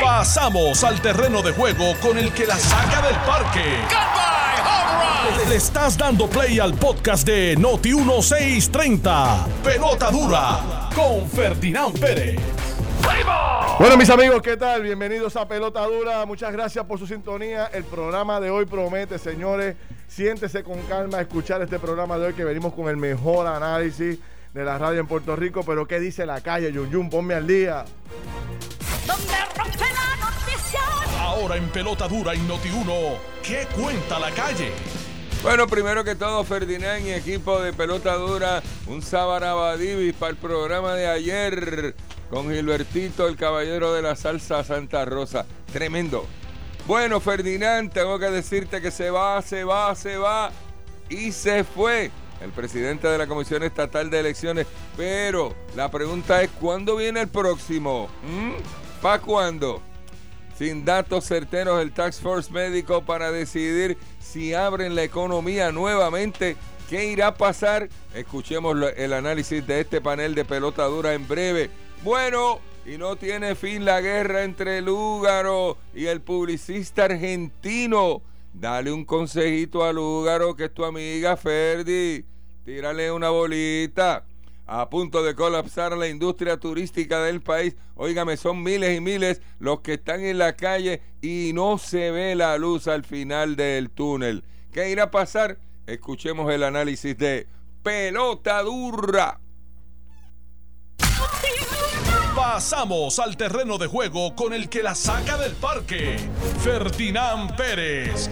Pasamos al terreno de juego con el que la saca del parque. Le estás dando play al podcast de Noti 1630. Pelota dura con Ferdinand Pérez. Bueno, mis amigos, ¿qué tal? Bienvenidos a Pelota Dura. Muchas gracias por su sintonía. El programa de hoy promete, señores. Siéntese con calma a escuchar este programa de hoy que venimos con el mejor análisis de la radio en Puerto Rico. Pero ¿qué dice la calle, Yun Yun? Ponme al día. Donde rompe la noticia. Ahora en Pelota Dura y Noti 1, ¿qué cuenta la calle? Bueno, primero que todo, Ferdinand y equipo de Pelota Dura, un Sabarabadivis para el programa de ayer con Gilbertito, el caballero de la salsa Santa Rosa. Tremendo. Bueno, Ferdinand, tengo que decirte que se va, se va, se va y se fue el presidente de la Comisión Estatal de Elecciones. Pero la pregunta es, ¿cuándo viene el próximo? ¿Para cuándo? Sin datos certeros, el Tax Force médico para decidir si abren la economía nuevamente. ¿Qué irá a pasar? Escuchemos el análisis de este panel de pelota dura en breve. Bueno, y no tiene fin la guerra entre Lúgaro y el publicista argentino. Dale un consejito a Lúgaro, que es tu amiga Ferdi. Tírale una bolita. A punto de colapsar la industria turística del país. Óigame, son miles y miles los que están en la calle y no se ve la luz al final del túnel. ¿Qué irá a pasar? Escuchemos el análisis de Pelota Dura. Pasamos al terreno de juego con el que la saca del parque. Ferdinand Pérez.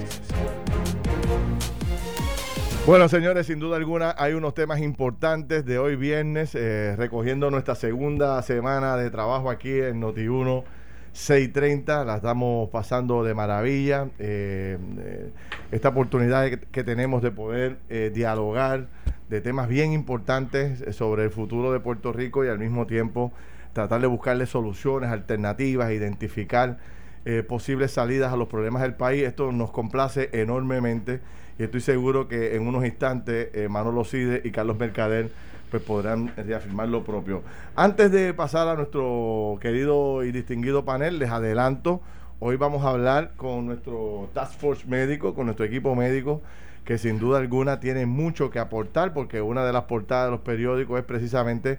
Bueno, señores, sin duda alguna hay unos temas importantes de hoy viernes, eh, recogiendo nuestra segunda semana de trabajo aquí en Noti1 630. La estamos pasando de maravilla. eh, eh, esta oportunidad que, que tenemos de poder dialogar de temas bien importantes sobre el futuro de Puerto Rico y al mismo tiempo tratar de buscarle soluciones, alternativas, identificar posibles salidas a los problemas del país. Esto nos complace enormemente y estoy seguro que en unos instantes eh, Manolo Cide y Carlos Mercader pues podrán reafirmar lo propio. Antes de pasar a nuestro querido y distinguido panel, les adelanto, hoy vamos a hablar con nuestro Task Force médico, con nuestro equipo médico, que sin duda alguna tiene mucho que aportar, porque una de las portadas de los periódicos es precisamente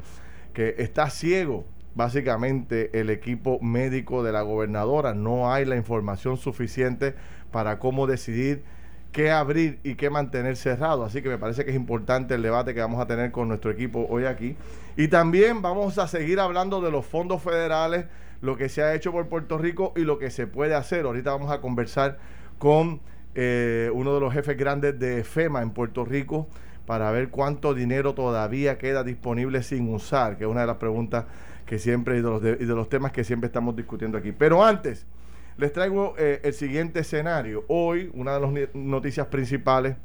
que está ciego básicamente el equipo médico de la gobernadora. No hay la información suficiente para cómo decidir qué abrir y qué mantener cerrado. Así que me parece que es importante el debate que vamos a tener con nuestro equipo hoy aquí. Y también vamos a seguir hablando de los fondos federales, lo que se ha hecho por Puerto Rico y lo que se puede hacer. Ahorita vamos a conversar con eh, uno de los jefes grandes de FEMA en Puerto Rico para ver cuánto dinero todavía queda disponible sin usar, que es una de las preguntas que siempre y de los, y de los temas que siempre estamos discutiendo aquí. Pero antes, les traigo eh, el siguiente escenario. Hoy, una de las noticias principales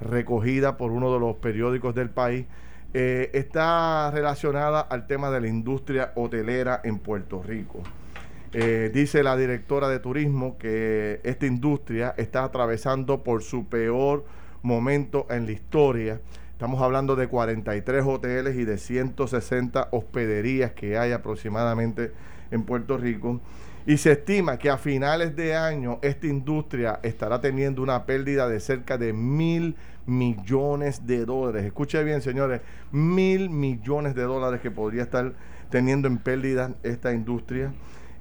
recogida por uno de los periódicos del país eh, está relacionada al tema de la industria hotelera en Puerto Rico. Eh, dice la directora de turismo que esta industria está atravesando por su peor momento en la historia. Estamos hablando de 43 hoteles y de 160 hospederías que hay aproximadamente en Puerto Rico. Y se estima que a finales de año esta industria estará teniendo una pérdida de cerca de mil millones de dólares. Escuche bien, señores, mil millones de dólares que podría estar teniendo en pérdida esta industria.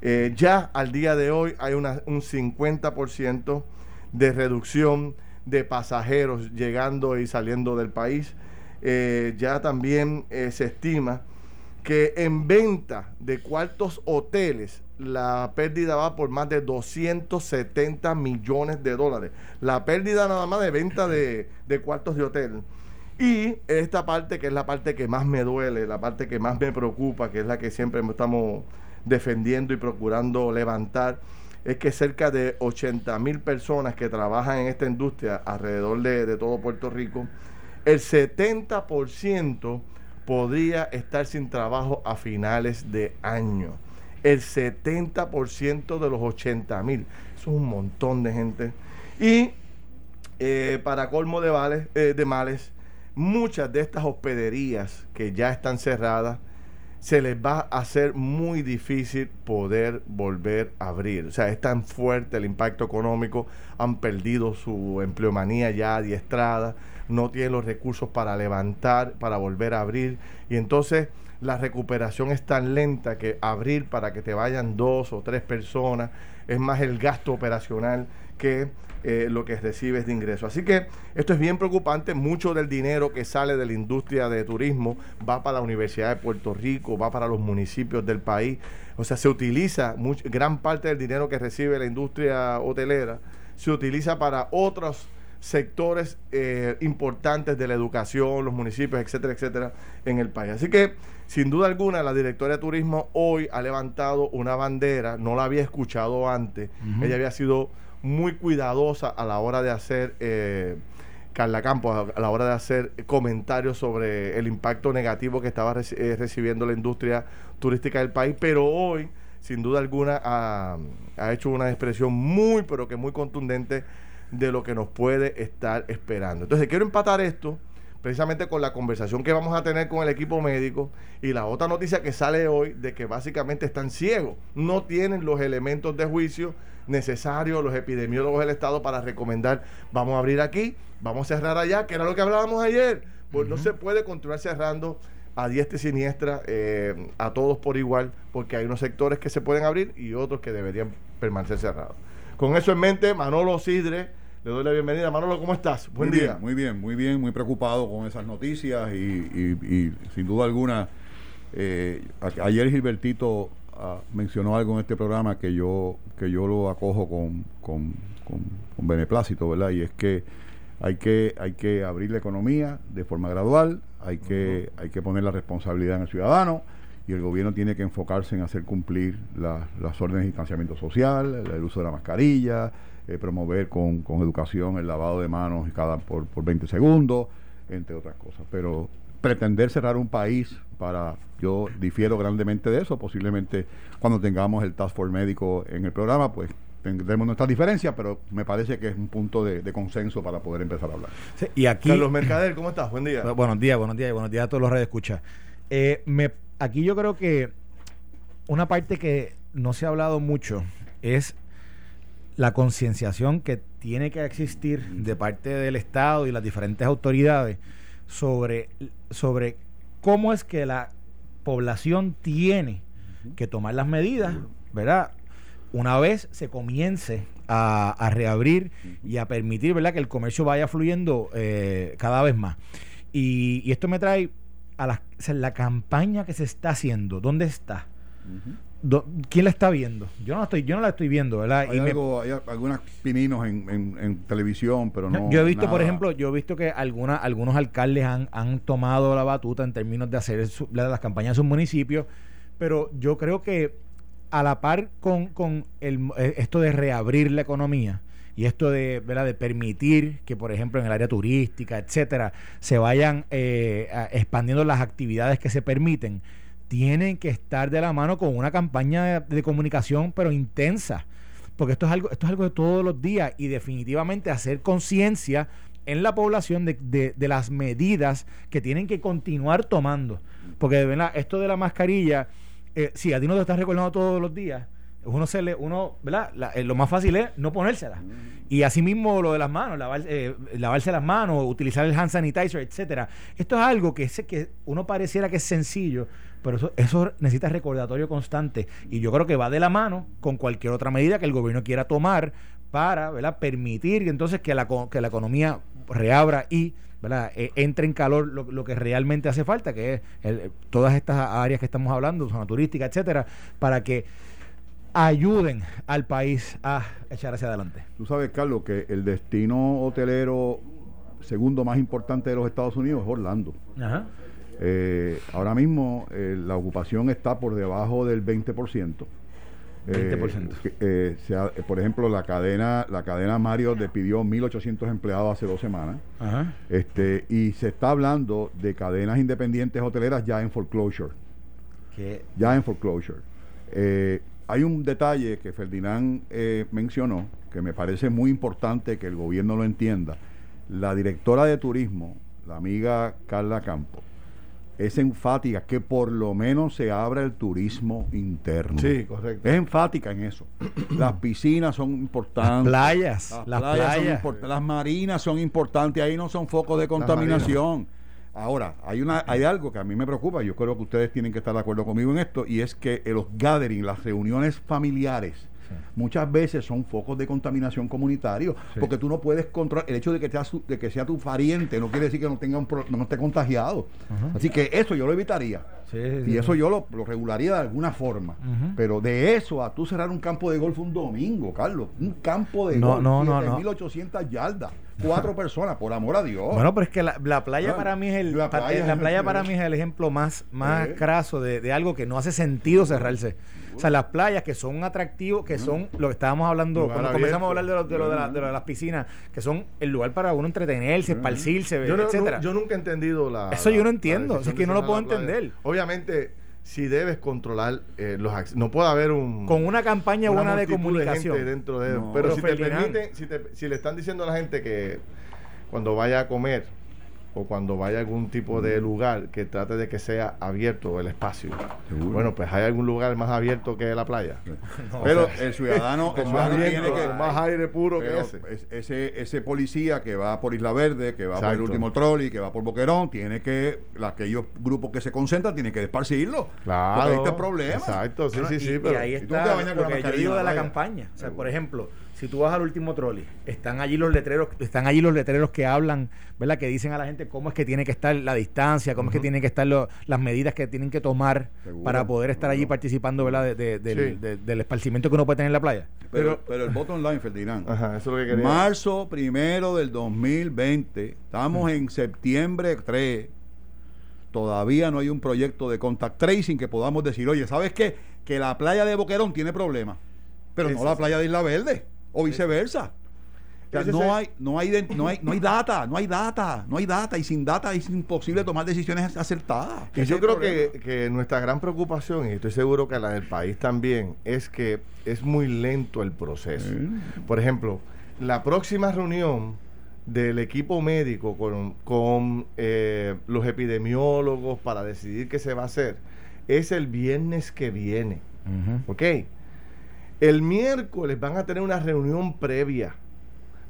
Eh, ya al día de hoy hay una- un 50% de reducción de pasajeros llegando y saliendo del país. Eh, ya también eh, se estima que en venta de cuartos hoteles la pérdida va por más de 270 millones de dólares. La pérdida nada más de venta de, de cuartos de hotel. Y esta parte que es la parte que más me duele, la parte que más me preocupa, que es la que siempre estamos defendiendo y procurando levantar, es que cerca de 80 mil personas que trabajan en esta industria alrededor de, de todo Puerto Rico, el 70% podría estar sin trabajo a finales de año. El 70% de los 80 mil. Eso es un montón de gente. Y eh, para colmo de, eh, de males, muchas de estas hospederías que ya están cerradas se les va a hacer muy difícil poder volver a abrir. O sea, es tan fuerte el impacto económico, han perdido su empleomanía ya adiestrada, no tienen los recursos para levantar, para volver a abrir. Y entonces la recuperación es tan lenta que abrir para que te vayan dos o tres personas es más el gasto operacional que eh, lo que recibes de ingreso. Así que esto es bien preocupante. Mucho del dinero que sale de la industria de turismo va para la Universidad de Puerto Rico, va para los municipios del país. O sea, se utiliza gran parte del dinero que recibe la industria hotelera, se utiliza para otros sectores eh, importantes de la educación, los municipios, etcétera, etcétera, en el país. Así que, sin duda alguna, la directora de turismo hoy ha levantado una bandera, no la había escuchado antes, ella había sido muy cuidadosa a la hora de hacer, eh, Carla Campos, a, la hora de hacer comentarios sobre el impacto negativo que estaba eh, recibiendo la industria turística del país, pero hoy, sin duda alguna, ha, ha hecho una expresión muy, pero que muy contundente de lo que nos puede estar esperando. Entonces, quiero empatar esto precisamente con la conversación que vamos a tener con el equipo médico y la otra noticia que sale hoy de que básicamente están ciegos, no tienen los elementos de juicio necesarios los epidemiólogos del Estado para recomendar, vamos a abrir aquí, vamos a cerrar allá, que era lo que hablábamos ayer. Pues no se puede continuar cerrando a diestra y siniestra eh, a todos por igual, porque hay unos sectores que se pueden abrir y otros que deberían permanecer cerrados. Con eso en mente, Manolo Sidre le doy la bienvenida. Manolo, ¿cómo estás? Buen día. muy bien, muy bien, muy preocupado con esas noticias y, sin duda alguna, eh, ayer Gilbertito ah, mencionó algo en este programa que yo, que yo lo acojo con, con, con, beneplácito, ¿verdad? Y es que hay que, hay que abrir la economía de forma gradual, hay que, hay que poner la responsabilidad en el ciudadano y el gobierno tiene que enfocarse en hacer cumplir las órdenes de distanciamiento social, el uso de la mascarilla, eh, promover con, con, educación el lavado de manos cada por, por 20 segundos, entre otras cosas. Pero pretender cerrar un país para, yo difiero grandemente de eso, posiblemente cuando tengamos el Task Force médico en el programa, pues tendremos nuestras diferencias, pero me parece que es un punto de, consenso para poder empezar a hablar. y aquí, Carlos Mercader, ¿cómo estás? Buen día. Buenos días, buenos días, buenos días a todos los redes escucha. Eh, me, aquí yo creo que una parte que no se ha hablado mucho es la concienciación que tiene que existir de parte del Estado y las diferentes autoridades sobre, sobre cómo es que la población tiene que tomar las medidas, ¿verdad? Una vez se comience a, reabrir y a permitir, ¿verdad?, que el comercio vaya fluyendo eh, cada vez más. Y, esto me trae a la, la campaña que se está haciendo. ¿Dónde está? ¿Quién la está viendo? Yo no la estoy, yo no la estoy viendo, ¿verdad? Hay, hay algunos pininos en, televisión, pero no. Yo he visto, por ejemplo, yo he visto que alguna, algunos alcaldes han, han tomado la batuta en términos de hacer las campañas en sus municipios, pero yo creo que a la par con, con el, eh, esto de reabrir la economía y esto de, ¿verdad? de permitir que, por ejemplo, en el área turística, etcétera, se vayan eh, expandiendo las actividades que se permiten tienen que estar de la mano con una campaña de, comunicación, pero intensa. Porque esto es algo, esto es algo de todos los días y definitivamente hacer conciencia en la población de, de, las medidas que tienen que continuar tomando. Porque ¿verdad? esto de la mascarilla, eh, si a ti no te estás recordando todos los días, uno se le, uno, ¿verdad? Eh, lo más fácil es no ponérsela. Y asimismo lo de las manos, eh, lavarse las manos, utilizar el hand sanitizer, etcétera. Esto es algo que, que uno pareciera que es sencillo, pero eso, eso necesita recordatorio constante. Y yo creo que va de la mano con cualquier otra medida que el gobierno quiera tomar para ¿verdad? permitir entonces que la, que la economía reabra y ¿verdad? E, entre en calor lo, que realmente hace falta, que es todas estas áreas que estamos hablando, zona turística, etcétera, para que ayuden al país a echar hacia adelante. Tú sabes, Carlos, que el destino hotelero segundo más importante de los Estados Unidos es Orlando. Ajá. Eh, ahora mismo eh, la ocupación está por debajo del 20%. 20%. Eh, por ejemplo, la cadena la cadena Mario despidió 1.800 empleados hace dos semanas. Ajá. Este, y se está hablando de cadenas independientes hoteleras ya en foreclosure. ¿Qué? Ya en foreclosure. hay un detalle que Ferdinand mencionó que me parece muy importante que el gobierno lo entienda. La directora de turismo, la amiga Carla Campos, es enfática que por lo menos se abra el turismo interno. Sí, correcto. Es enfática en eso. Las piscinas son importantes. Las playas, Las, las playas son las marinas son importantes. Ahí no son focos de contaminación. Ahora, hay una hay algo que a mí me preocupa. Yo creo que ustedes tienen que estar de acuerdo conmigo en esto. Y es que los gathering, las reuniones familiares, muchas veces son focos de contaminación comunitario. Sí. Porque tú no puedes controlar. El hecho de que, sea su- de que sea tu pariente no quiere decir que no, tenga un pro- no esté contagiado. Así que eso yo lo evitaría. Sí, sí, sí. Y eso yo lo, lo regularía de alguna forma. Pero de eso a tú cerrar un campo de golf un domingo, Carlos. Un campo de No, golf. no, no, no. 7.800 yardas. Cuatro personas, por amor a Dios. Bueno, pero es que la, la playa para mí es el la playa para mí es el ejemplo más, más Eh. craso de, de algo que no hace sentido cerrarse. O sea, las playas que son un atractivo, que son lo que estábamos hablando Lugar cuando comenzamos a hablar de, lo, de, lo de, la- de lo de las piscinas, que son el lugar para uno entretenerse, esparcirse, Yo, no- etcétera. yo nunca he entendido la. Eso yo no entiendo, es que no lo puedo entender. Obviamente, si debes controlar eh, los acc- No puede haber un. Con una campaña una buena de comunicación. gente dentro de No. pero Pero si te permiten, si, te- si le están diciendo a la gente que cuando vaya a comer o cuando vaya a algún tipo de lugar que trate de que sea abierto el espacio. Seguro. Bueno, pues hay algún lugar más abierto que la playa. pero el ciudadano, el Con más, ciudadano tiene viento, que. más aire puro que ese. es- ese, ese policía que va por Isla Verde, que va por el último trolley, que va por Boquerón, tiene que, aquellos grupos que se concentran, tienen que desparcirlo. Claro. Porque ahí está el problema. Exacto, sí, Bueno, sí, y, sí. y Pero, ahí y tú te está lo la que yo digo de la playa. campaña. O sea, Seguro. por ejemplo, si tú vas al último trolley, están allí los letreros, están allí los letreros que hablan, ¿verdad? Que dicen a la gente cómo es que tiene que estar la distancia, cómo es que tienen que estar lo- las medidas que tienen que tomar Seguro, para poder estar allí participando, ¿verdad? De- de- del, Sí. de- del esparcimiento que uno puede tener en la playa. Pero, pero el bottom line, Ferdinand. Ajá, eso es lo que quería. Marzo primero del 2020, estamos en septiembre 3. Todavía no hay un proyecto de contact tracing que podamos decir, oye, ¿sabes qué? Que la playa de Boquerón tiene problemas, pero no la playa de Isla Verde, o viceversa. O sea, no hay, no, hay, no, hay, no hay data, no hay data, no hay data, y sin data es imposible tomar decisiones acertadas. Y yo creo que, que nuestra gran preocupación, y estoy seguro que la del país también, es que es muy lento el proceso. Por ejemplo, la próxima reunión del equipo médico con, con, eh, los epidemiólogos para decidir qué se va a hacer es el viernes que viene. ¿Ok? El miércoles van a tener una reunión previa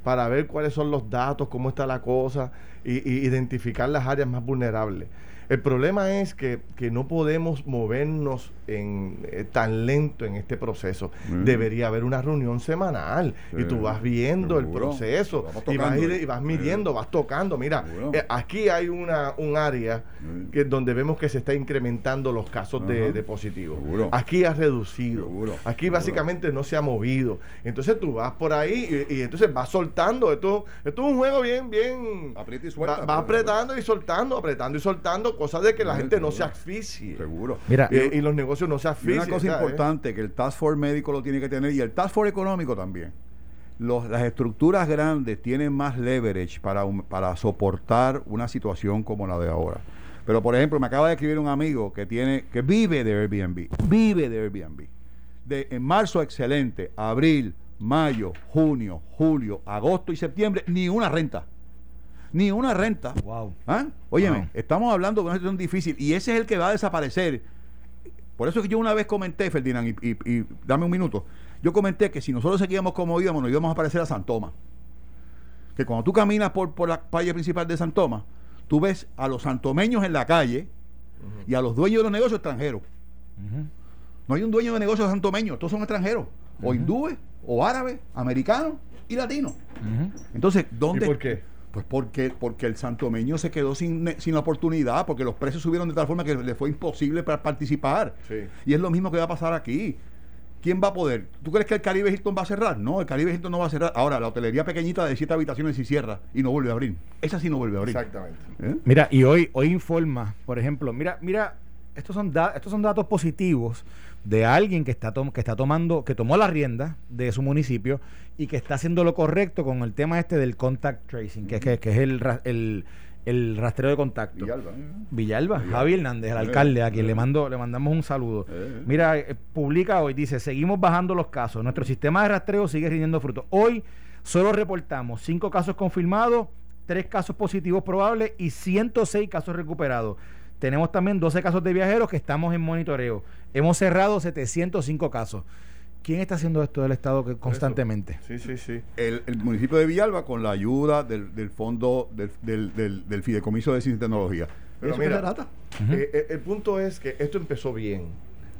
para ver cuáles son los datos, cómo está la cosa y, identificar las áreas más vulnerables. El problema es que, que no podemos movernos en, eh, tan lento en este proceso. Mm. Debería haber una reunión semanal y tú vas viendo el proceso y vas, ir- y vas midiendo, vas tocando. Mira, eh, aquí hay una, un área Sí. que, donde vemos que se está incrementando los casos de, de positivos. Seguro. Aquí ha reducido. Seguro, Aquí básicamente no se ha movido. Entonces tú vas por ahí y, y entonces vas soltando. Esto, esto es un juego bien, bien. Aprieta y suelta, Va, va y apretando y soltando, apretando y soltando, cosas de que la Sí, gente no se asfixie. Seguro. Mira, Eh, y los negocios no se asfixien. una cosa ¿sabes? importante que el Task Force médico lo tiene que tener y el Task Force económico también. Los- las estructuras grandes tienen más leverage para, un- para soportar una situación como la de ahora. Pero por ejemplo, me acaba de escribir un amigo que tiene que vive de Airbnb, vive de Airbnb. De en marzo excelente, abril, mayo, junio, julio, agosto y septiembre ni una renta. Ni una renta. Wow. ¿Ah? Óyeme, Wow. estamos hablando de una situación difícil y ese es el que va a desaparecer. Por eso es que yo una vez comenté, Ferdinand, y, y- y dame un minuto. Yo comenté que si nosotros seguíamos como íbamos, nos íbamos a parecer a San Tomás. Que cuando tú caminas por, por la calle principal de San Tomás, tú ves a los santomeños en la calle y a los dueños de los negocios extranjeros. No hay un dueño de negocios santomeños, todos son extranjeros. O hindúes, o árabes, americanos y latinos. Entonces, ¿dónde? ¿Y por qué? Pues porque, porque el santomeño se quedó sin, sin la oportunidad, porque los precios subieron de tal forma que le fue imposible para participar. Sí. Y es lo mismo que va a pasar aquí. ¿Quién va a poder? ¿Tú crees que el Caribe Hilton va a cerrar? No, el Caribe Hilton no va a cerrar. Ahora, la hotelería pequeñita de siete habitaciones sí cierra y no vuelve a abrir. Esa sí no vuelve a abrir. Exactamente. ¿Eh? Mira, y hoy, hoy informa, por ejemplo, mira, mira, estos son, da- estos son datos positivos de alguien que está, que está tomando, que tomó la rienda de su municipio y que está haciendo lo correcto con el tema este del contact tracing, que, es- que, que es el, el, el rastreo de contacto. Villalba, ¿eh? Villalba, Villalba. Javi Hernández, el Eh, alcalde, a quien eh. le mando, le mandamos un saludo. Eh. Mira, publica hoy, dice, seguimos bajando los casos. Nuestro sistema de rastreo sigue rindiendo frutos. Hoy solo reportamos cinco casos confirmados, tres casos positivos probables y 106 casos recuperados. Tenemos también 12 casos de viajeros que estamos en monitoreo. Hemos cerrado 705 casos. ¿Quién está haciendo esto del Estado que- constantemente? Sí, sí, sí. El, el municipio de Villalba con la ayuda del, del fondo del, del, del- del Fideicomiso de Ciencia y Tecnología. Pero Eso mira. Eh, eh, el punto es que esto empezó bien.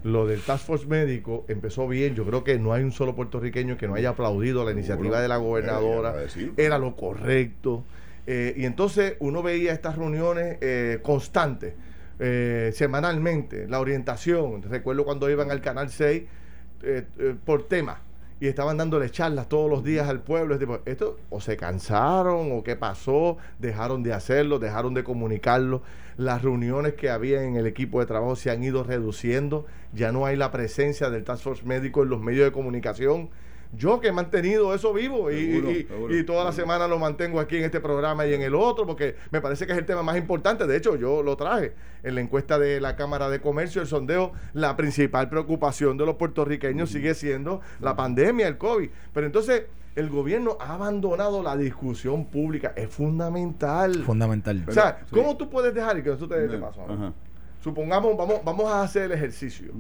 Lo del Task Force médico empezó bien. Yo creo que no hay un solo puertorriqueño que no haya aplaudido la iniciativa de la gobernadora. Eh, decir. Era lo correcto. Eh, y entonces uno veía estas reuniones eh, constantes, eh, semanalmente, la orientación. Recuerdo cuando iban al Canal 6 eh, eh, por tema y estaban dándole charlas todos los días al pueblo. Esto o se cansaron o qué pasó, dejaron de hacerlo, dejaron de comunicarlo. Las reuniones que había en el equipo de trabajo se han ido reduciendo. Ya no hay la presencia del Task Force médico en los medios de comunicación. Yo que he mantenido eso vivo y, Seguro, y- seguro, y toda la semana lo mantengo aquí en este programa y en el otro, porque me parece que es el tema más importante. De hecho, yo lo traje en la encuesta de la Cámara de Comercio, el sondeo, la principal preocupación de los puertorriqueños sigue siendo la pandemia, el COVID. Pero entonces, el gobierno ha abandonado la discusión pública. Es fundamental. Fundamental. o sea, sí. ¿cómo tú puedes dejar y que eso te, te ahora? Ajá. Supongamos, vamos, vamos a hacer el ejercicio.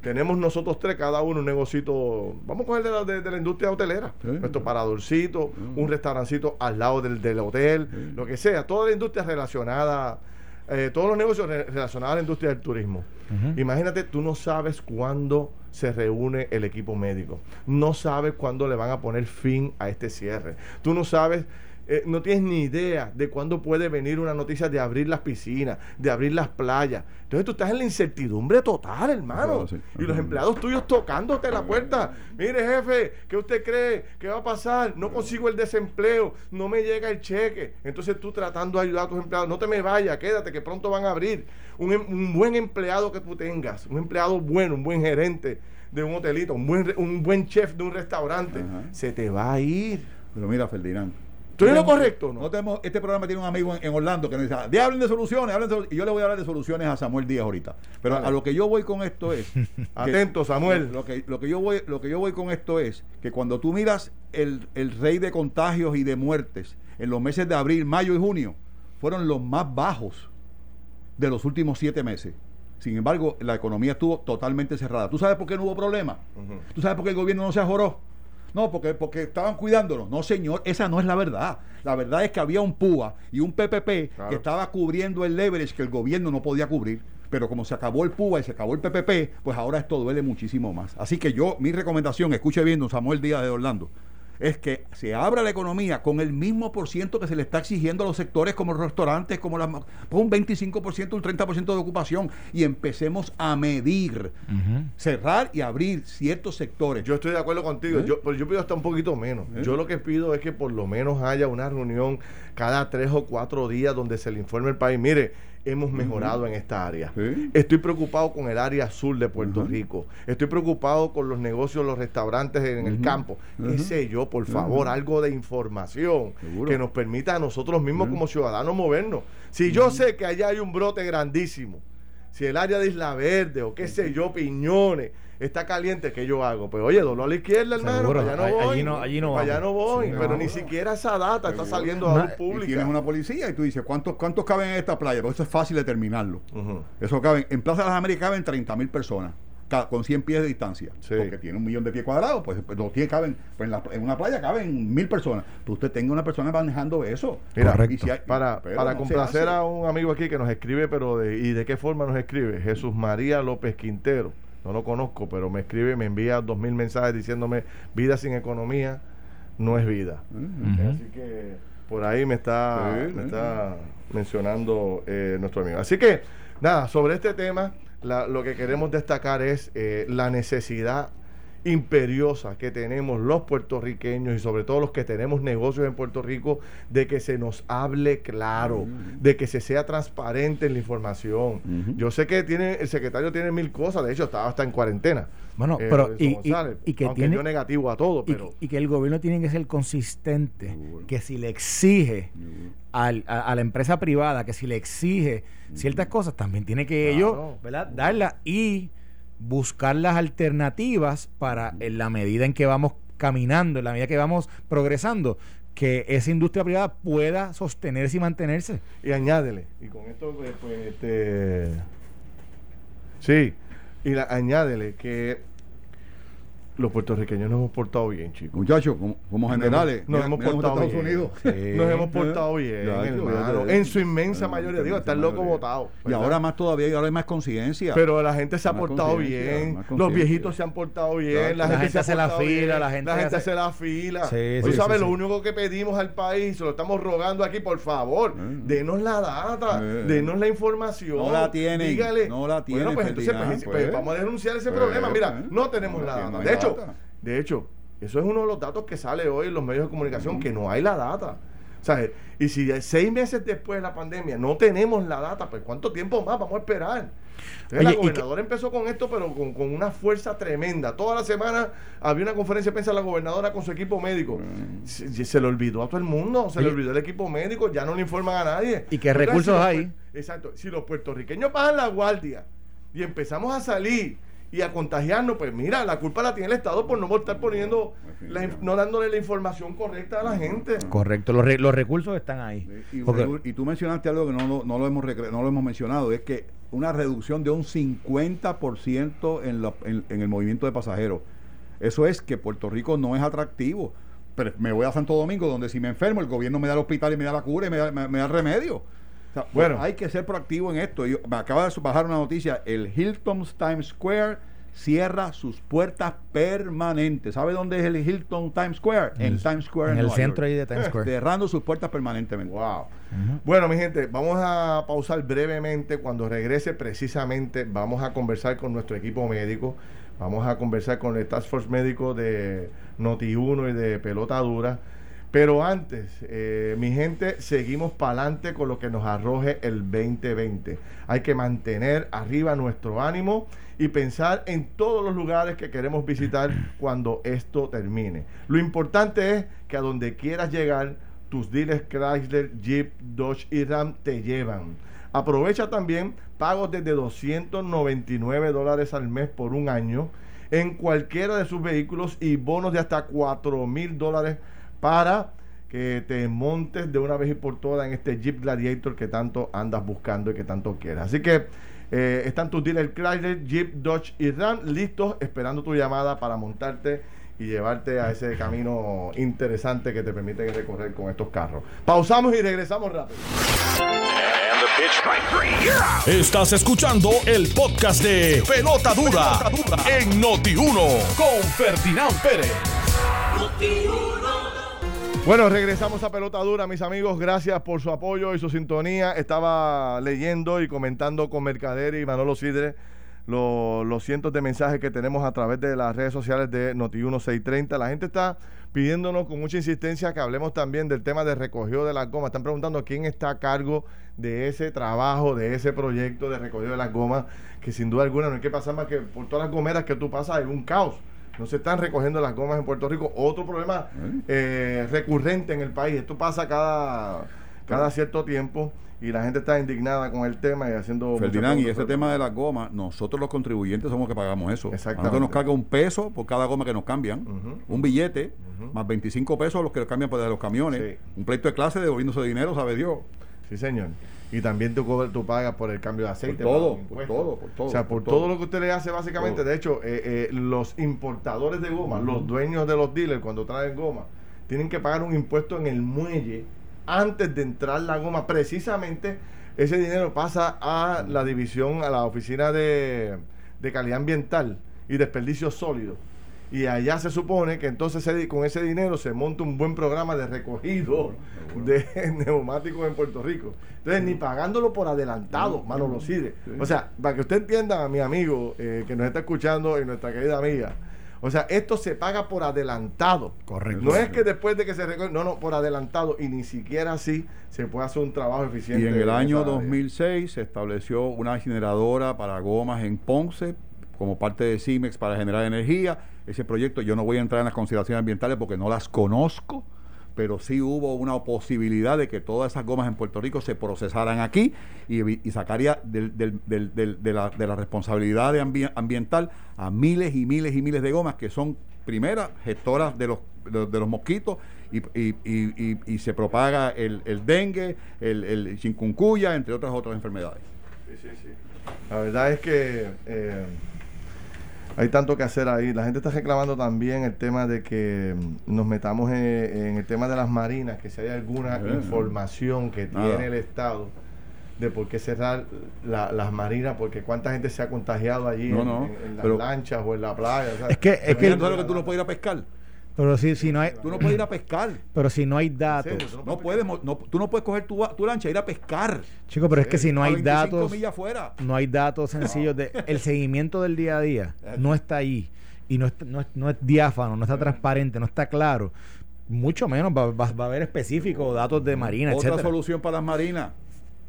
Tenemos nosotros tres, cada uno un negocito, vamos a coger de la, de, de la industria hotelera, Sí. nuestro paradorcito, Mm. un restaurancito al lado del, del hotel, lo que sea, toda la industria relacionada, eh, todos los negocios re- relacionados a la industria del turismo. Imagínate, tú no sabes cuándo se reúne el equipo médico, no sabes cuándo le van a poner fin a este cierre, tú no sabes... eh, no tienes ni idea de cuándo puede venir una noticia de abrir las piscinas, de abrir las playas. Entonces tú estás en la incertidumbre total, hermano. Sí. Y los empleados tuyos tocándote la puerta. Mire, jefe, ¿qué usted cree? ¿Qué va a pasar? No consigo el desempleo, no me llega el cheque. Entonces tú tratando de ayudar a tus empleados, no te me vayas, quédate, que pronto van a abrir. Un, em- un buen empleado que tú tengas, un empleado bueno, un buen gerente de un hotelito, un buen, un buen chef de un restaurante, Ajá. se te va a ir. Pero mira, Ferdinand. ¿Estoy en lo correcto o no? no tenemos, este programa tiene un amigo en, en Orlando que nos dice, "De hablen de soluciones, hablen de solu-". y yo le voy a hablar de soluciones a Samuel Díaz ahorita. Pero a lo que yo voy con esto es... que- Atento, Samuel. Lo que, lo, que yo voy, lo que yo voy con esto es que cuando tú miras el, el rey de contagios y de muertes en los meses de abril, mayo y junio, fueron los más bajos de los últimos siete meses. Sin embargo, la economía estuvo totalmente cerrada. ¿Tú sabes por qué no hubo problema? ¿Tú sabes por qué el gobierno no se ajoró? No, porque, porque estaban cuidándonos. No, señor, esa no es la verdad. La verdad es que había un PUA y un PPP Claro. que estaba cubriendo el leverage que el gobierno no podía cubrir. Pero como se acabó el PUA y se acabó el PPP, pues ahora esto duele muchísimo más. Así que yo, mi recomendación, escuche bien, don Samuel Díaz de Orlando, es que se abra la economía con el mismo por ciento que se le está exigiendo a los sectores como los restaurantes, como las... un 25%, un 30% de ocupación y empecemos a medir, cerrar y abrir ciertos sectores. Yo estoy de acuerdo contigo. ¿Eh? Yo, pero yo pido hasta un poquito menos. ¿Eh? Yo lo que pido es que por lo menos haya una reunión cada tres o cuatro días donde se le informe al país. Mire, hemos mejorado en esta área. Sí. Estoy preocupado con el área azul de Puerto. Rico. Estoy preocupado con los negocios, los restaurantes en el campo. ¿Qué sé yo? Por favor, algo de información Seguro. que nos permita a nosotros mismos como ciudadanos movernos. Si yo sé que allá hay un brote grandísimo, si el área de Isla Verde o qué sé yo, Piñones, está caliente, ¿qué yo hago? Pues oye, doblo a la izquierda, hermano, allá no voy. allí no- allí no allá no voy, Sí, pero no. ni siquiera esa data está saliendo a la luz Y tienes pública. una policía y tú dices, ¿cuántos, cuántos caben en esta playa? Porque eso es fácil determinarlo. Ujú. Eso caben, en Plaza de las Américas caben 30 mil personas, con 100 pies de distancia. Sí. Porque tiene un millón de pies cuadrados, pues, pues no tiene, caben, pues en, la- en una playa caben mil personas. Pues usted tenga una persona manejando eso. Mira, Correcto. Y si hay- Para, pero para no se complacer a un amigo aquí que nos escribe, pero de, ¿y de qué forma nos escribe? Jesús María López Quintero. No lo conozco, pero me escribe, me envía dos mil mensajes diciéndome, vida sin economía no es vida. Mm. Así que por ahí me está, Sí, me está mencionando eh, nuestro amigo. Así que, nada, sobre este tema, la- lo que queremos destacar es eh, la necesidad imperiosa que tenemos los puertorriqueños y sobre todo los que tenemos negocios en Puerto Rico de que se nos hable claro, de que se sea transparente en la información. Yo sé que tiene el secretario tiene mil cosas, de hecho estaba hasta en cuarentena. Bueno, eh, pero y, y- González, y que aunque tiene yo negativo a todo, y, pero y que el gobierno tiene que ser consistente, que si le exige al- a, a la empresa privada, que si le exige ciertas cosas, también tiene que Claro. ellos ¿verdad? darlas y buscar las alternativas para en la medida en que vamos caminando, en la medida que vamos progresando, que esa industria privada pueda sostenerse y mantenerse. Y añádele, y con esto, pues, pues, este. Sí, y la- añádele que los puertorriqueños nos hemos portado bien, chicos. Muchachos, como, generales, nos hemos portado Estados bien. Unidos. Sí. Nos hemos portado bien, Ya, hermano. ya, En su inmensa ya, mayoría. Digo, están locos votados. Y ahora más todavía, y ahora hay más conciencia. Pero la gente se ha Más portado bien. Los viejitos se han portado bien. Claro, La, la gente, gente se ha hace la fila, bien, la gente hace, hace- la fila. Sí, Tú sí, sabes, sí, lo sí. único que pedimos al país, se lo estamos rogando aquí, por favor, Mm. denos la data, Eh. denos la información. No la tienen, Dígale. no la tienen, Bueno, pues entonces pues, pues, vamos a denunciar ese Pues, problema. Mira, pues. no tenemos la data. de hecho, de hecho, eso es uno de los datos que sale hoy en los medios de comunicación, que no hay la data. ¿Sabes? Y si seis meses después de la pandemia no tenemos la data, pues ¿cuánto tiempo más vamos a esperar? Entonces, Oye, la gobernadora empezó con esto, pero con, con una fuerza tremenda. Toda la semana había una conferencia de prensa de la gobernadora con su equipo médico. Se, se le olvidó a todo el mundo, se le olvidó el equipo médico, ya no le informan a nadie. ¿Y qué recursos los hay? puer- Exacto. Si los puertorriqueños bajan la guardia y empezamos a salir y a contagiarnos, pues mira, la culpa la tiene el Estado por no estar poniendo, la no dándole la información correcta a la gente. Correcto, los, re- los recursos están ahí. Y, Porque- redu- y tú mencionaste algo que no, lo- no, lo hemos no lo hemos mencionado, es que una reducción de un 50% en, la- en, en el movimiento de pasajeros. Eso es que Puerto Rico no es atractivo. Pero me voy a Santo Domingo, donde si me enfermo, el gobierno me da el hospital y me da la cura y me da, me- me da el remedio. O sea, Bueno. hay que ser proactivo en esto. Yo, me acaba de bajar una noticia, el Hilton Times Square cierra sus puertas permanentes. ¿Sabe dónde es el Hilton Times Square? En, Times Square. en el Nueva centro York. ahí de Times Square. Cerrando sus puertas permanentemente. Wow. Bueno, mi gente, vamos a pausar brevemente. Cuando regrese, precisamente, vamos a conversar con nuestro equipo médico. Vamos a conversar con el Task Force médico de Noti1 y de Pelota Dura. Pero antes, eh, mi gente, seguimos para adelante con lo que nos arroje el 2020. Hay que mantener arriba nuestro ánimo y pensar en todos los lugares que queremos visitar cuando esto termine. Lo importante es que a donde quieras llegar, tus dealers Chrysler, Jeep, Dodge y Ram te llevan. Aprovecha también pagos desde 299 dólares al mes por un año en cualquiera de sus vehículos y bonos de hasta 4 mil dólares para que te montes de una vez y por todas en este Jeep Gladiator que tanto andas buscando y que tanto quieres. Así que eh, están tus dealers Chrysler, Jeep, Dodge y Ram listos esperando tu llamada para montarte y llevarte a ese camino interesante que te permite recorrer con estos carros. Pausamos y regresamos rápido. Estás escuchando el podcast de Pelota Dura, en Noti1 con Ferdinand Pérez. Bueno, regresamos a Pelota Dura, mis amigos. Gracias por su apoyo y su sintonía. Estaba leyendo y comentando con Mercader y Manolo Sidre lo- los cientos de mensajes que tenemos a través de las redes sociales de Noti1630. La gente está pidiéndonos con mucha insistencia que hablemos también del tema de recogido de las gomas. Están preguntando quién está a cargo de ese trabajo, de ese proyecto de recogido de las gomas, que sin duda alguna no hay que pasar más que por todas las gomeras que tú pasas, hay un caos. No se están recogiendo las gomas en Puerto Rico. Otro problema eh, recurrente en el país. Esto pasa cada, cada cierto tiempo y la gente está indignada con el tema y haciendo... Ferdinand, y ese tema de las gomas, nosotros los contribuyentes somos los que pagamos eso. A Exactamente. nosotros nos carga un peso por cada goma que nos cambian, un billete, más 25 pesos los que cambian por de los camiones, Sí. un pleito de clase devolviéndose dinero, sabe Dios. Sí, señor. Y también tú, cobras- tú pagas por el cambio de aceite. Por todo, por todo, por todo, O sea, por, por todo. todo. lo que usted le hace básicamente. Todo. De hecho, eh, eh, los importadores de goma, los dueños de los dealers cuando traen goma, tienen que pagar un impuesto en el muelle antes de entrar la goma. Precisamente ese dinero pasa a la división, a la oficina de, de calidad ambiental y desperdicios sólidos. Y allá se supone que entonces se- con ese dinero se monta un buen programa de recogido de neumáticos en Puerto Rico. Entonces, ni pagándolo por adelantado, mano lo sirve. O sea, para que usted entienda, mi amigo eh, que nos está escuchando y nuestra querida amiga, o sea, esto se paga por adelantado. Correcto. No es que después de que se recoge, no, no, por adelantado. Y ni siquiera así se puede hacer un trabajo eficiente. Y en el año esa área. 2006 se estableció una incineradora para gomas en Ponce como parte de CIMEX para generar energía. Ese proyecto yo no voy a entrar en las consideraciones ambientales porque no las conozco, pero sí hubo una posibilidad de que todas esas gomas en Puerto Rico se procesaran aquí y, y sacaría del- del- del- del- de, la, de la responsabilidad de ambi- ambiental a miles y miles y miles de gomas que son, primera, gestoras de los, de, de los mosquitos y, y- y- se propaga el, el dengue, el, el chikungunya, entre otras otras enfermedades. La verdad es que eh, hay tanto que hacer ahí. La gente está reclamando también el tema de que mm, nos metamos en, en el tema de las marinas, que si hay alguna Eh, información que nada. tiene el Estado de por qué cerrar la- las marinas, porque cuánta gente se ha contagiado allí No, en, no, en- en las pero- lanchas o en la playa. o sea, Es que, es Es que, que tú sabes que tú no puedes ir a pescar. Pero si, si no hay, Tú no puedes ir a pescar. pero si no hay ¿En datos, serio? ¿Tú no No puedes, no, tú no puedes coger tu, tu lancha e ir a pescar. chicos, pero es que si no hay 25 datos, no hay datos sencillos de el seguimiento del día a día no está ahí y no, está- no, es, no es diáfano, no está transparente, no está claro. Mucho menos va, va- va a haber específicos datos de marina, Otra etcétera. solución para las marinas,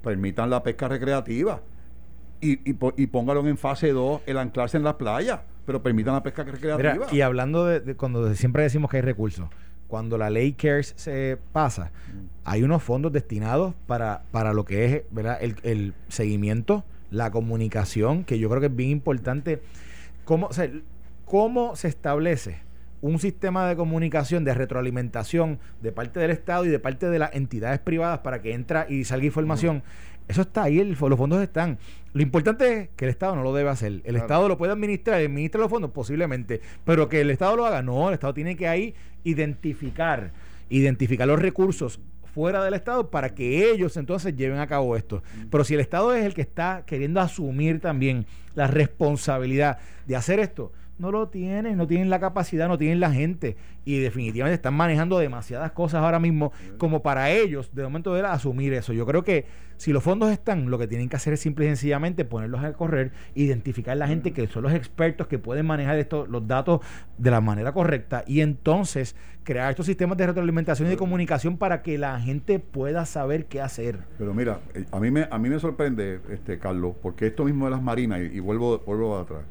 permitan la pesca recreativa y, y, y póngalo en fase 2, el anclarse en las playas, pero permitan la pesca recreativa. Mira, y hablando de, de cuando siempre decimos que hay recursos, cuando la ley CARES se pasa, hay unos fondos destinados para, para lo que es ¿verdad? El, el seguimiento, la comunicación, que yo creo que es bien importante. ¿Cómo, o sea, cómo se establece un sistema de comunicación, de retroalimentación de parte del Estado y de parte de las entidades privadas para que entra y salga información? Eso está ahí, el- los fondos están. Lo importante es que el Estado no lo debe hacer. El Claro. Estado lo puede administrar, administra los fondos posiblemente, pero que el Estado lo haga, no, el Estado tiene que ahí identificar, identificar los recursos fuera del Estado para que ellos entonces lleven a cabo esto. Pero si el Estado es el que está queriendo asumir también la responsabilidad de hacer esto, no lo tienen, no tienen la capacidad, no tienen la gente y definitivamente están manejando demasiadas cosas ahora mismo como para ellos de momento de asumir eso. Yo creo que si los fondos están, lo que tienen que hacer es simple y sencillamente ponerlos a correr, identificar la gente que son los expertos que pueden manejar esto, los datos de la manera correcta y entonces crear estos sistemas de retroalimentación y de comunicación para que la gente pueda saber qué hacer. Pero mira, eh, a mí me, a mí me sorprende, este Carlos, porque esto mismo de las marinas, y, y vuelvo, vuelvo atrás,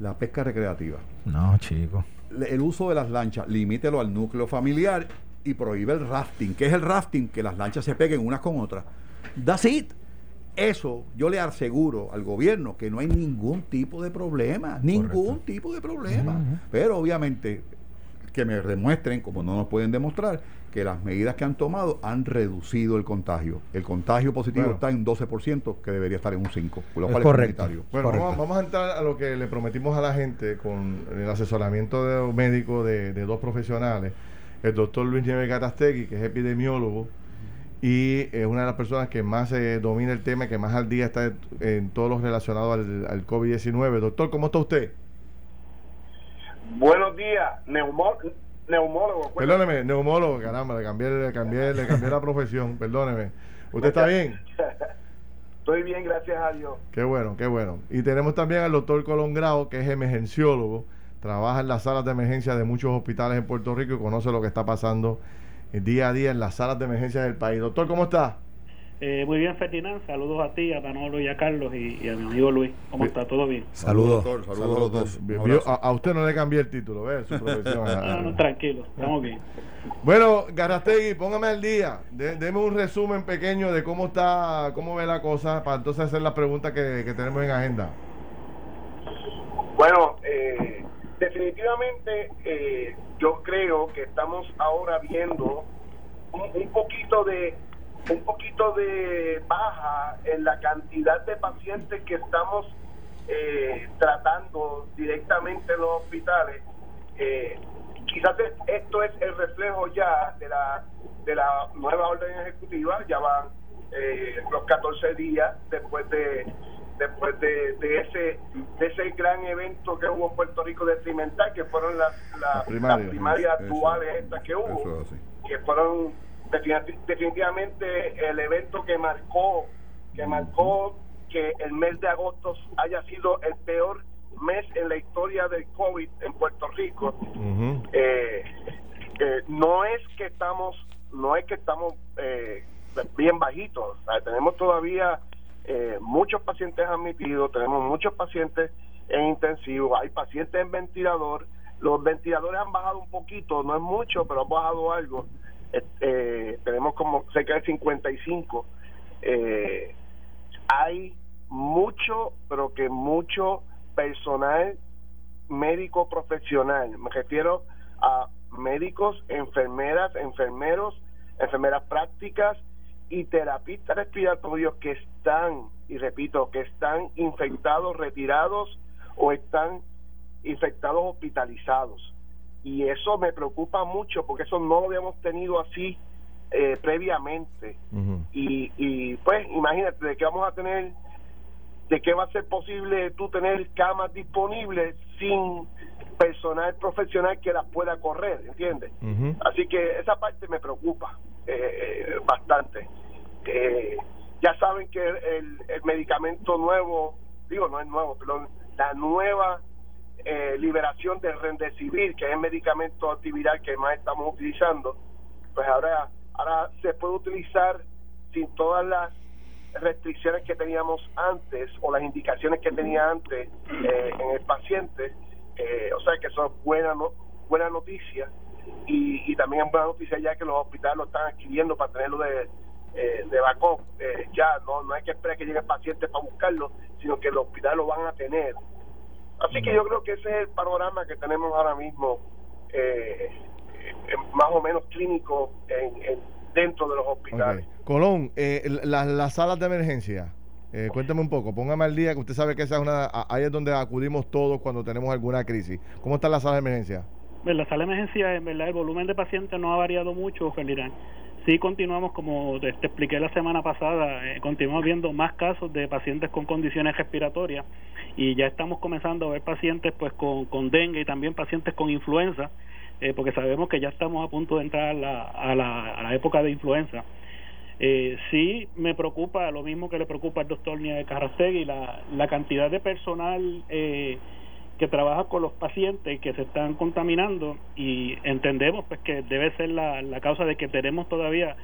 la pesca recreativa. No, chicos. Le- El uso de las lanchas, limítelo al núcleo familiar y prohíbe el rafting. ¿Qué es el rafting? Que las lanchas se peguen unas con otras. That's it. Eso yo le aseguro al gobierno que no hay ningún tipo de problema, ningún tipo de problema. Pero obviamente que me demuestren, como no nos pueden demostrar, que las medidas que han tomado han reducido el contagio. El contagio positivo Bueno. está en 12%, que debería estar en un 5%, lo cual correcto. es. Bueno, Correcto. vamos, vamos a entrar a lo que le prometimos a la gente con el asesoramiento de médico de, de dos profesionales, el doctor Luis Nieves Gatastegui, que es epidemiólogo, y es una de las personas que más eh, domina el tema, y que más al día está en, en todo lo relacionado al, al COVID-19. Doctor, ¿cómo está usted? Buenos días, neumó- neumólogo. Bueno, Perdóneme, neumólogo, caramba, le cambié, le cambié, le cambié la profesión, perdóneme. ¿Usted está bien? Estoy bien, gracias a Dios. Qué bueno, qué bueno. Y tenemos también al doctor Colón Grau, que es emergenciólogo, trabaja en las salas de emergencia de muchos hospitales en Puerto Rico y conoce lo que está pasando día a día en las salas de emergencia del país. Doctor, ¿cómo está? Eh, muy bien, Ferdinand. Saludos a ti, a Manolo y a Carlos y, y a mi amigo Luis. ¿Cómo Sí. está? ¿Todo bien? Saludos. doctor. Saludos a los dos. Bien, Un vio- abrazo. a, a usted no le cambié el título, ¿ves? Su profesión. No, no, tranquilo, estamos bien. Bueno, Garastegui, póngame al día. De- deme un resumen pequeño de cómo está, cómo ve la cosa, para entonces hacer las preguntas que, que tenemos en agenda. Bueno, eh, definitivamente eh, yo creo que estamos ahora viendo un, un poquito de un poquito de baja en la cantidad de pacientes que estamos eh, tratando directamente en los hospitales. Eh, quizás es- esto es el reflejo ya de la de la nueva orden ejecutiva, ya van eh, los 14 días después de después de, de ese de ese gran evento que hubo en Puerto Rico de Cimental, que fueron las, las, Las primarias. las primarias Eso- duales estas que hubo es que fueron definitivamente el evento que marcó que marcó que el mes de agosto haya sido el peor mes en la historia del COVID en Puerto Rico. Eh, eh, no es que estamos no es que estamos eh, bien bajitos. O sea, tenemos todavía eh, muchos pacientes admitidos tenemos muchos pacientes en intensivo hay pacientes en ventilador. Los ventiladores han bajado un poquito no es mucho pero han bajado algo eh, eh, tenemos como cerca de 55, eh, hay mucho, pero que mucho personal médico profesional. Me refiero a médicos, enfermeras, enfermeros, enfermeras prácticas y terapistas respiratorios que están, y repito, que están infectados, retirados o están infectados hospitalizados. Y eso me preocupa mucho porque eso no lo habíamos tenido así eh, previamente. y, y pues imagínate de qué vamos a tener, de qué va a ser posible tú tener camas disponibles sin personal profesional que las pueda correr, ¿entiendes? Así que esa parte me preocupa eh, bastante. Eh, ya saben que el, el, medicamento nuevo, digo, no es nuevo, pero la nueva eh, liberación del Rendecivir, que es el medicamento antiviral que más estamos utilizando, pues ahora, ahora se puede utilizar sin todas las restricciones que teníamos antes o las indicaciones que tenía antes eh, en el paciente eh, o sea que eso es buena, no, buena noticia y, y también es buena noticia ya que los hospitales lo están adquiriendo para tenerlo de, eh, de backup. Eh, ya no, no hay que esperar que llegue el paciente para buscarlo, sino que los hospitales lo van a tener. Así que yo creo que ese es el panorama que tenemos ahora mismo, eh, más o menos clínico en, dentro de los hospitales. Colón, eh, las salas de emergencia. Eh, cuéntame un poco, póngame al día, que usted sabe que esa es una, ahí es donde acudimos todos cuando tenemos alguna crisis. ¿Cómo está la sala de emergencia? Pues la sala de emergencia, en verdad, el volumen de pacientes no ha variado mucho, Felirán. Sí continuamos, como te, expliqué la semana pasada, eh, continuamos viendo más casos de pacientes con condiciones respiratorias y ya estamos comenzando a ver pacientes pues con, con dengue y también pacientes con influenza, eh, porque sabemos que ya estamos a punto de entrar a la, a la época de influenza. Eh, sí me preocupa lo mismo que le preocupa al doctor Nieves Carrastegui, la, la cantidad de personal eh, que trabaja con los pacientes que se están contaminando y entendemos pues que debe ser la, la causa de que tenemos todavía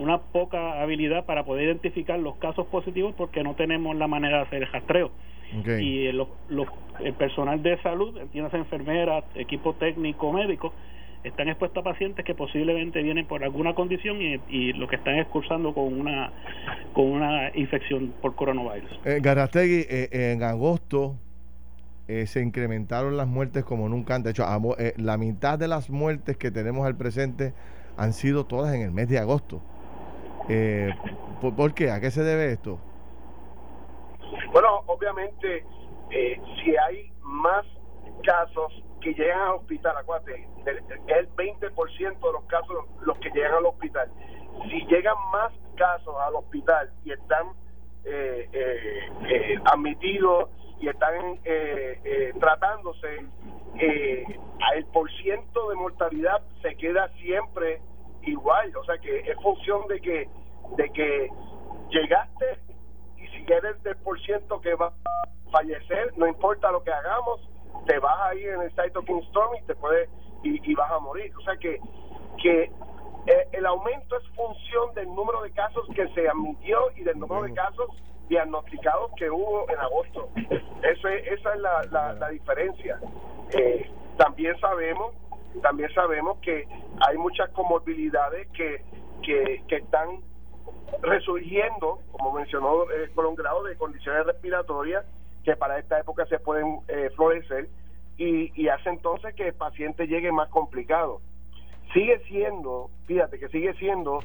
una poca habilidad para poder identificar los casos positivos porque no tenemos la manera de hacer el rastreo. Y el, los, el personal de salud, entiendas enfermeras, equipo técnico, médico, están expuestos a pacientes que posiblemente vienen por alguna condición y, lo que están excursando con una con una infección por coronavirus. Eh, Garastegui, eh, en agosto eh, se incrementaron las muertes como nunca antes. De hecho, eh, la mitad de las muertes que tenemos al presente han sido todas en el mes de agosto. ¿por, ¿por, qué? ¿A qué se debe esto? Bueno, obviamente, si hay más casos que llegan al hospital, acuérdate, es el 20% de los casos los que llegan al hospital. Si llegan más casos al hospital y están eh, eh, eh admitidos y están eh, tratándose, el por ciento de mortalidad se queda siempre igual. O sea que es función de que, de que llegaste y si eres del por ciento que va a fallecer, no importa lo que hagamos, te vas ahí en el cytokine storm y te puede y, vas a morir. O sea que que eh, el aumento es función del número de casos que se admitió y del número de casos diagnosticados que hubo en agosto. Eso esa es la, diferencia. Eh, también sabemos también sabemos que hay muchas comorbilidades que, que, están resurgiendo, como mencionó eh, grado de condiciones respiratorias que para esta época se pueden eh, florecer y, y hace entonces que el paciente llegue más complicado. Sigue siendo, fíjate que sigue siendo,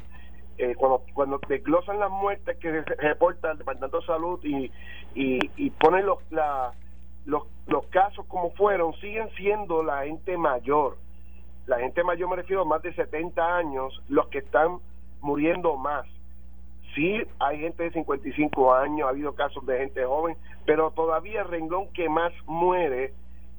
eh, cuando, cuando desglosan las muertes que reporta el Departamento de Salud y, y, y ponen los, la, los, los casos como fueron, siguen siendo la gente mayor. La gente mayor me refiero a más de 70 años, los que están muriendo más Sí, hay gente de 55 años, ha habido casos de gente joven, pero todavía el renglón que más muere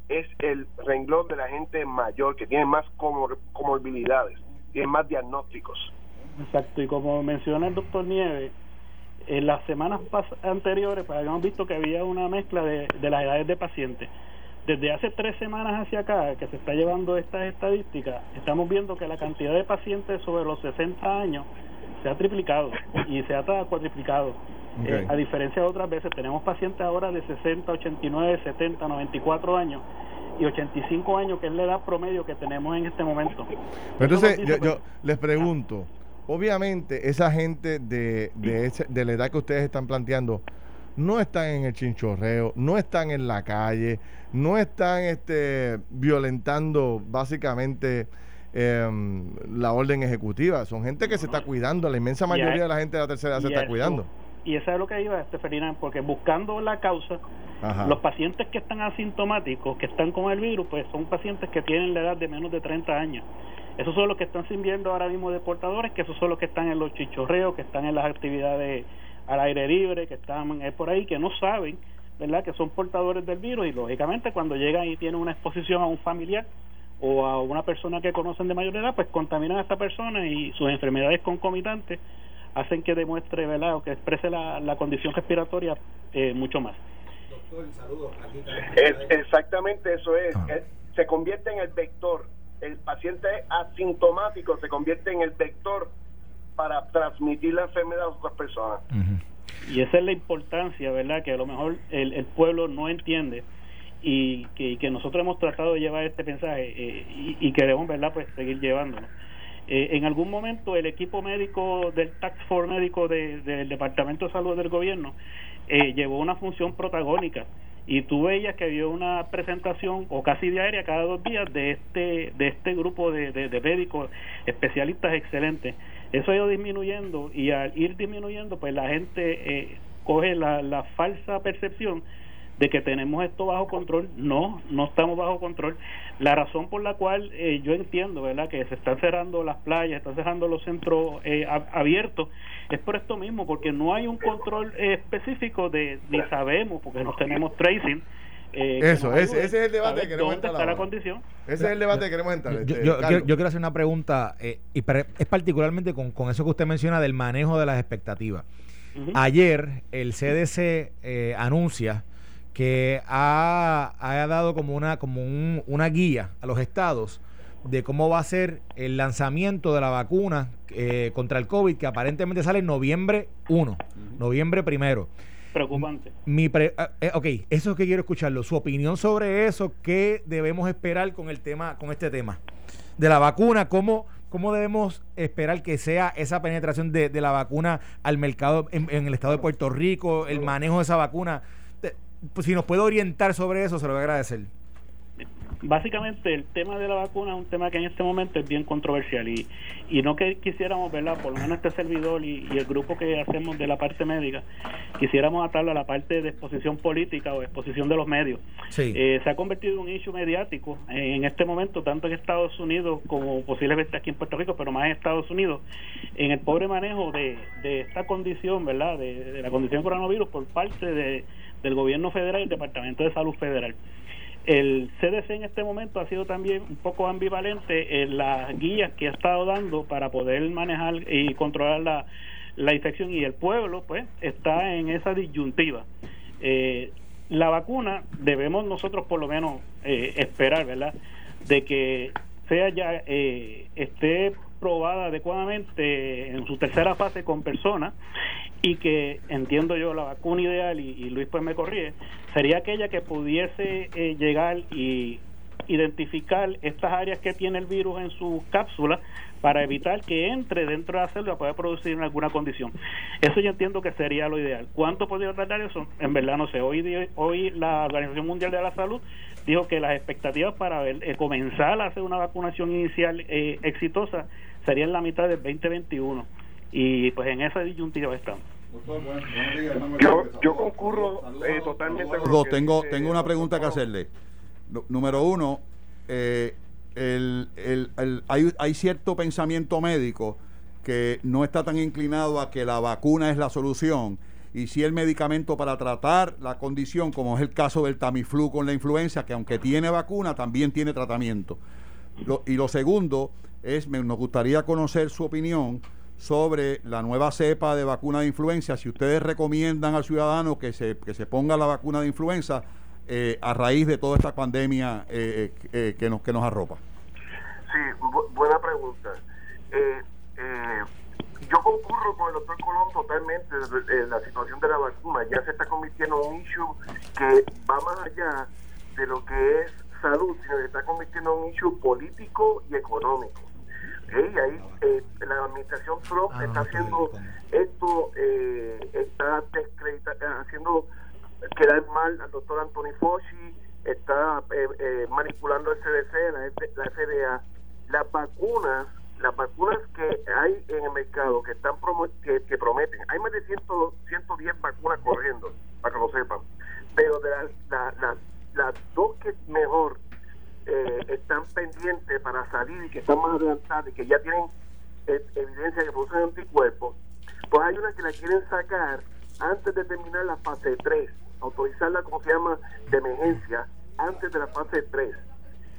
es el renglón de la gente mayor, que tiene más comor comorbilidades, tiene más diagnósticos. Exacto, y como menciona el doctor Nieves, en las semanas anteriores pues, habíamos visto que había una mezcla de, de las edades de pacientes. Desde hace tres semanas hacia acá, que se está llevando estas estadísticas, estamos viendo que la cantidad de pacientes sobre los 60 años se ha triplicado y se ha cuadriplicado. Eh, a diferencia de otras veces, tenemos pacientes ahora de 60, 89, 70, 94 años y 85 años, que es la edad promedio que tenemos en este momento. Pero entonces, yo, yo les pregunto, obviamente esa gente de, de, ese- de la edad que ustedes están planteando no están en el chinchorreo, no están en la calle, no están este, violentando básicamente em, la orden ejecutiva. Son gente que se está cuidando, la inmensa mayoría de la gente de la tercera edad se está cuidando. Y eso es lo que iba, este Ferdinand, porque buscando la causa, Ajá. los pacientes que están asintomáticos, que están con el virus, pues son pacientes que tienen la edad de menos de 30 años. Esos son los que están sirviendo ahora mismo de portadores, que esos son los que están en los chichorreos, que están en las actividades al aire libre, que están eh, por ahí, que no saben, ¿verdad?, que son portadores del virus y lógicamente cuando llegan y tienen una exposición a un familiar o a una persona que conocen de mayor edad, pues contaminan a esta persona y sus enfermedades concomitantes hacen que demuestre, ¿verdad?, o que exprese la, la condición respiratoria eh, mucho más. Es- exactamente eso es. Ah. Es- Se convierte en el vector. El paciente asintomático se convierte en el vector para transmitir la enfermedad a otras personas. Y esa es la importancia, ¿verdad? Que a lo mejor el, el pueblo no entiende y que, que nosotros hemos tratado de llevar este mensaje eh, y, y queremos, ¿verdad? Pues seguir llevándolo. Eh, en algún momento el equipo médico del Tax Force médico de- del Departamento de Salud del gobierno eh, llevó una función protagónica y tú veías que había una presentación o casi diaria cada dos días de este de este grupo de, de, médicos especialistas excelentes. Eso ha ido disminuyendo y al ir disminuyendo pues la gente eh, coge la, la falsa percepción de que tenemos esto bajo control. No, no estamos bajo control. La razón por la cual eh, yo entiendo, ¿verdad?, que se están cerrando las playas, están cerrando los centros eh, ab- abiertos, es por esto mismo, porque no hay un control eh, específico de, ni sabemos, porque no tenemos tracing. eh, que Eso, ese- ese es el debate que queremos ¿Dónde entrar está la condición? Ese es el debate que queremos entrar. Yo, este, yo- yo- quiero hacer una pregunta, eh, y es particularmente con, con eso que usted menciona del manejo de las expectativas. Ayer el CDC eh, anuncia que ha, ha dado como una como un- una guía a los estados de cómo va a ser el lanzamiento de la vacuna eh, contra el COVID, que aparentemente sale en noviembre 1, noviembre primero. Preocupante. Mi pre- ah, eh, ok, eso es que quiero escucharlo. Su opinión sobre eso, ¿qué debemos esperar con el tema, con este tema? De la vacuna, ¿cómo, cómo debemos esperar que sea esa penetración de, de la vacuna al mercado en, en el estado de Puerto Rico, el manejo de esa vacuna? Pues, si nos puede orientar sobre eso, se lo voy a agradecer. básicamente el tema de la vacuna es un tema que en este momento es bien controversial y, y no que quisiéramos, ¿verdad? Por lo menos este servidor y, y el grupo que hacemos de la parte médica, quisiéramos atarlo a la parte de exposición política o exposición de los medios. Sí. Eh, se ha convertido en un issue mediático en este momento, tanto en Estados Unidos como posiblemente aquí en Puerto Rico, pero más en Estados Unidos, en el pobre manejo de, de esta condición, ¿verdad? De, de la condición coronavirus por parte de, del gobierno federal y el Departamento de Salud Federal. El CDC en este momento ha sido también un poco ambivalente en las guías que ha estado dando para poder manejar y controlar la, la infección y el pueblo pues está en esa disyuntiva. Eh, la vacuna debemos nosotros por lo menos eh, esperar, ¿verdad? De que sea ya eh, esté probada adecuadamente en su tercera fase con personas y que entiendo yo la vacuna ideal y, Luis pues me corrige sería aquella que pudiese eh, llegar y identificar estas áreas que tiene el virus en su cápsula para evitar que entre dentro de la célula pueda producir alguna condición. Eso yo entiendo que sería lo ideal. ¿Cuánto podría tardar eso? En verdad no sé. Hoy, hoy la Organización Mundial de la Salud dijo que las expectativas para ver, eh, comenzar a hacer una vacunación inicial eh, exitosa sería en la mitad del 2021. Y pues en esa disyuntiva estamos. Yo, yo concurro eh, totalmente con lo que tengo, dice tengo una pregunta que hacerle. Número uno, eh, el- el- el- hay, hay cierto pensamiento médico que no está tan inclinado a que la vacuna es la solución y si el medicamento para tratar la condición, como es el caso del Tamiflu con la influenza, que aunque tiene vacuna, también tiene tratamiento. Y lo segundo es, me, nos gustaría conocer su opinión sobre la nueva cepa de vacuna de influenza, si ustedes recomiendan al ciudadano que se, que se ponga la vacuna de influenza eh, a raíz de toda esta pandemia eh, eh, que, nos, que nos arropa. Sí, bu- buena pregunta. Eh, eh, yo concurro con el doctor Colón totalmente en la situación de la vacuna. Ya se está convirtiendo en un issue que va más allá de lo que es salud, sino que se está convirtiendo en un issue político y económico. Y ahí eh, la administración Trump Ah, está haciendo esto, eh, está eh, haciendo quedar mal al doctor Anthony Fauci, está eh, eh, manipulando el CDC, la, la FDA. Las vacunas, las vacunas que hay en el mercado que están promo- que, prometen, hay más de 100, 110 vacunas corriendo, para que lo sepan. Pero de las la- la- las dos que mejor eh, están pendientes para salir y que están más adelantadas y que ya tienen eh, evidencia que producen anticuerpos, pues hay una que la quieren sacar antes de terminar la fase 3, autorizarla como se llama de emergencia antes de la fase 3.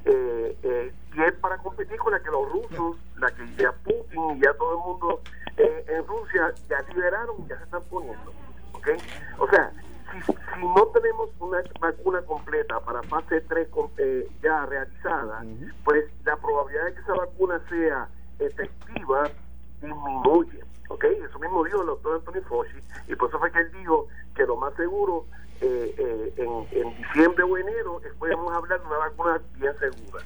Eh, eh, y es para competir con la que los rusos, la que ya Putin y ya todo el mundo eh, en Rusia ya liberaron y ya se están poniendo. ¿ok? O sea, si, si no tenemos una vacuna completa para fase 3 com- eh, ya realizada, pues la probabilidad de que esa vacuna sea efectiva disminuye. ¿ok? Eso mismo dijo el doctor Anthony Fauci y por eso fue que él dijo que lo más seguro eh, eh, en, en diciembre o enero podemos hablar de una vacuna bien segura.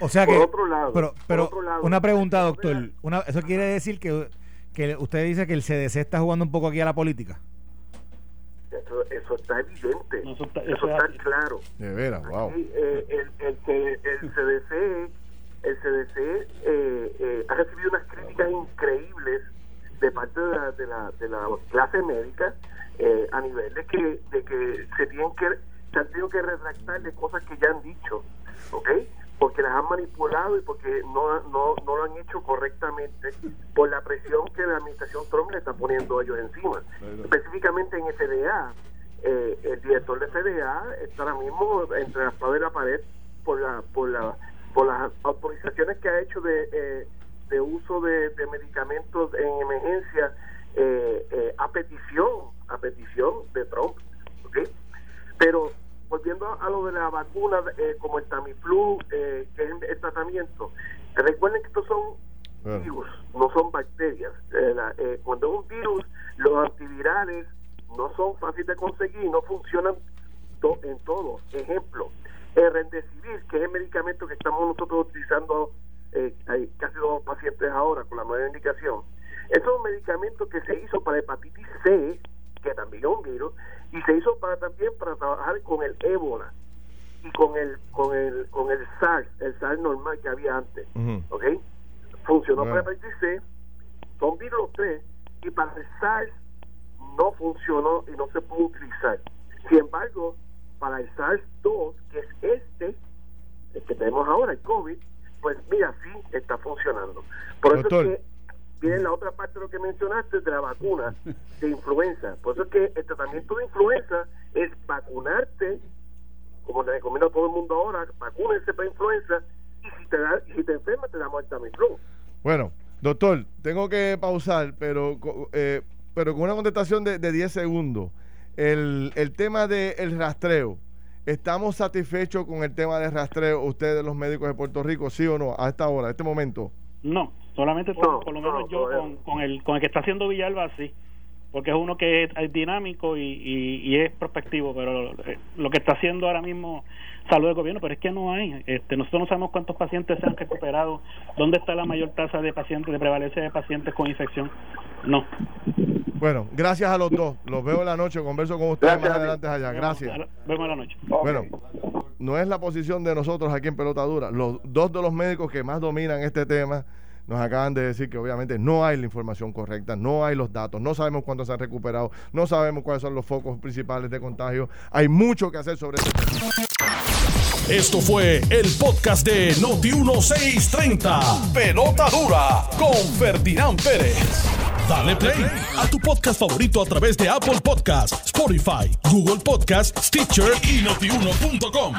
O sea Por que. otro lado, pero, por pero otro lado, una pregunta, doctor. Una, eso quiere decir que, que usted dice que el CDC está jugando un poco aquí a la política. Eso, eso está evidente, No, eso está- eso, eso es está así. claro. De veras, wow. Eh, el, el, el CDC, el CDC eh, eh, ha recibido unas críticas increíbles de parte de la, de la, de la clase médica eh, a nivel de que, de que se tienen que se han tenido que retractar de cosas que ya han dicho, ¿ok? Porque las han manipulado y porque no, no, no lo han hecho correctamente por la presión que la administración Trump le está poniendo a ellos encima. Específicamente en FDA, eh, el director de FDA está ahora mismo entre la espada y la pared por la por la por las autorizaciones que ha hecho de, eh, de uso de, de medicamentos en emergencia eh, eh, a petición a petición de Trump ¿ok? pero volviendo a lo de la vacuna eh, como el Tamiflu eh, que es el tratamiento recuerden que estos son virus, no son bacterias. Eh, la- eh, cuando es un virus, los antivirales no son fáciles de conseguir, no funcionan to- en todo. Ejemplo, el Remdesivir, que es el medicamento que estamos nosotros utilizando, eh, hay casi dos pacientes ahora con la nueva indicación. Es un medicamento que se hizo para hepatitis C, que también es un virus, y se hizo para también para trabajar con el ébola y con el con el con el SARS, el SARS normal que había antes. ¿ok? Funcionó Bueno. para hepatitis C, son virus los tres, y para el SARS no funcionó y no se pudo utilizar. Sin embargo, para el SARS-2, que es este, el que tenemos ahora, el COVID, pues mira, sí está funcionando. Por eso es que viene la otra parte de lo que mencionaste de la vacuna de influenza. Por eso es que el tratamiento de influenza es vacunarte, como le recomiendo a todo el mundo ahora, vacúnense para influenza y si te da, y si te enfermas te damos el Tamiflu. Bueno, doctor, tengo que pausar, pero, co- eh, pero con una contestación de, de 10 segundos. El, el tema del rastreo. ¿Estamos satisfechos con el tema del rastreo, ustedes, los médicos de Puerto Rico, sí o no, a esta hora, a este momento? No, solamente No, por lo no, menos yo todavía con, el con el que está haciendo Villalba sí, porque es uno que es, es dinámico y, y, y es prospectivo, pero eh, lo que está haciendo ahora mismo salud del gobierno, pero es que no hay, este nosotros no sabemos cuántos pacientes se han recuperado, dónde está la mayor tasa de pacientes, de prevalencia de pacientes con infección, no. Bueno, gracias a los dos. Los veo en la noche, converso con ustedes Gracias más adelante allá. Gracias. Vemos- a la noche. Bueno, no es la posición de nosotros aquí en Pelota Dura. Los dos de los médicos que más dominan este tema nos acaban de decir que obviamente no hay la información correcta, no hay los datos, no sabemos cuántos se han recuperado, no sabemos cuáles son los focos principales de contagio. Hay mucho que hacer sobre este tema. Esto fue el podcast de Noti1630. Pelota dura con Ferdinand Pérez. Dale play a tu podcast favorito a través de Apple Podcasts, Spotify, Google Podcasts, Stitcher y notiuno.com.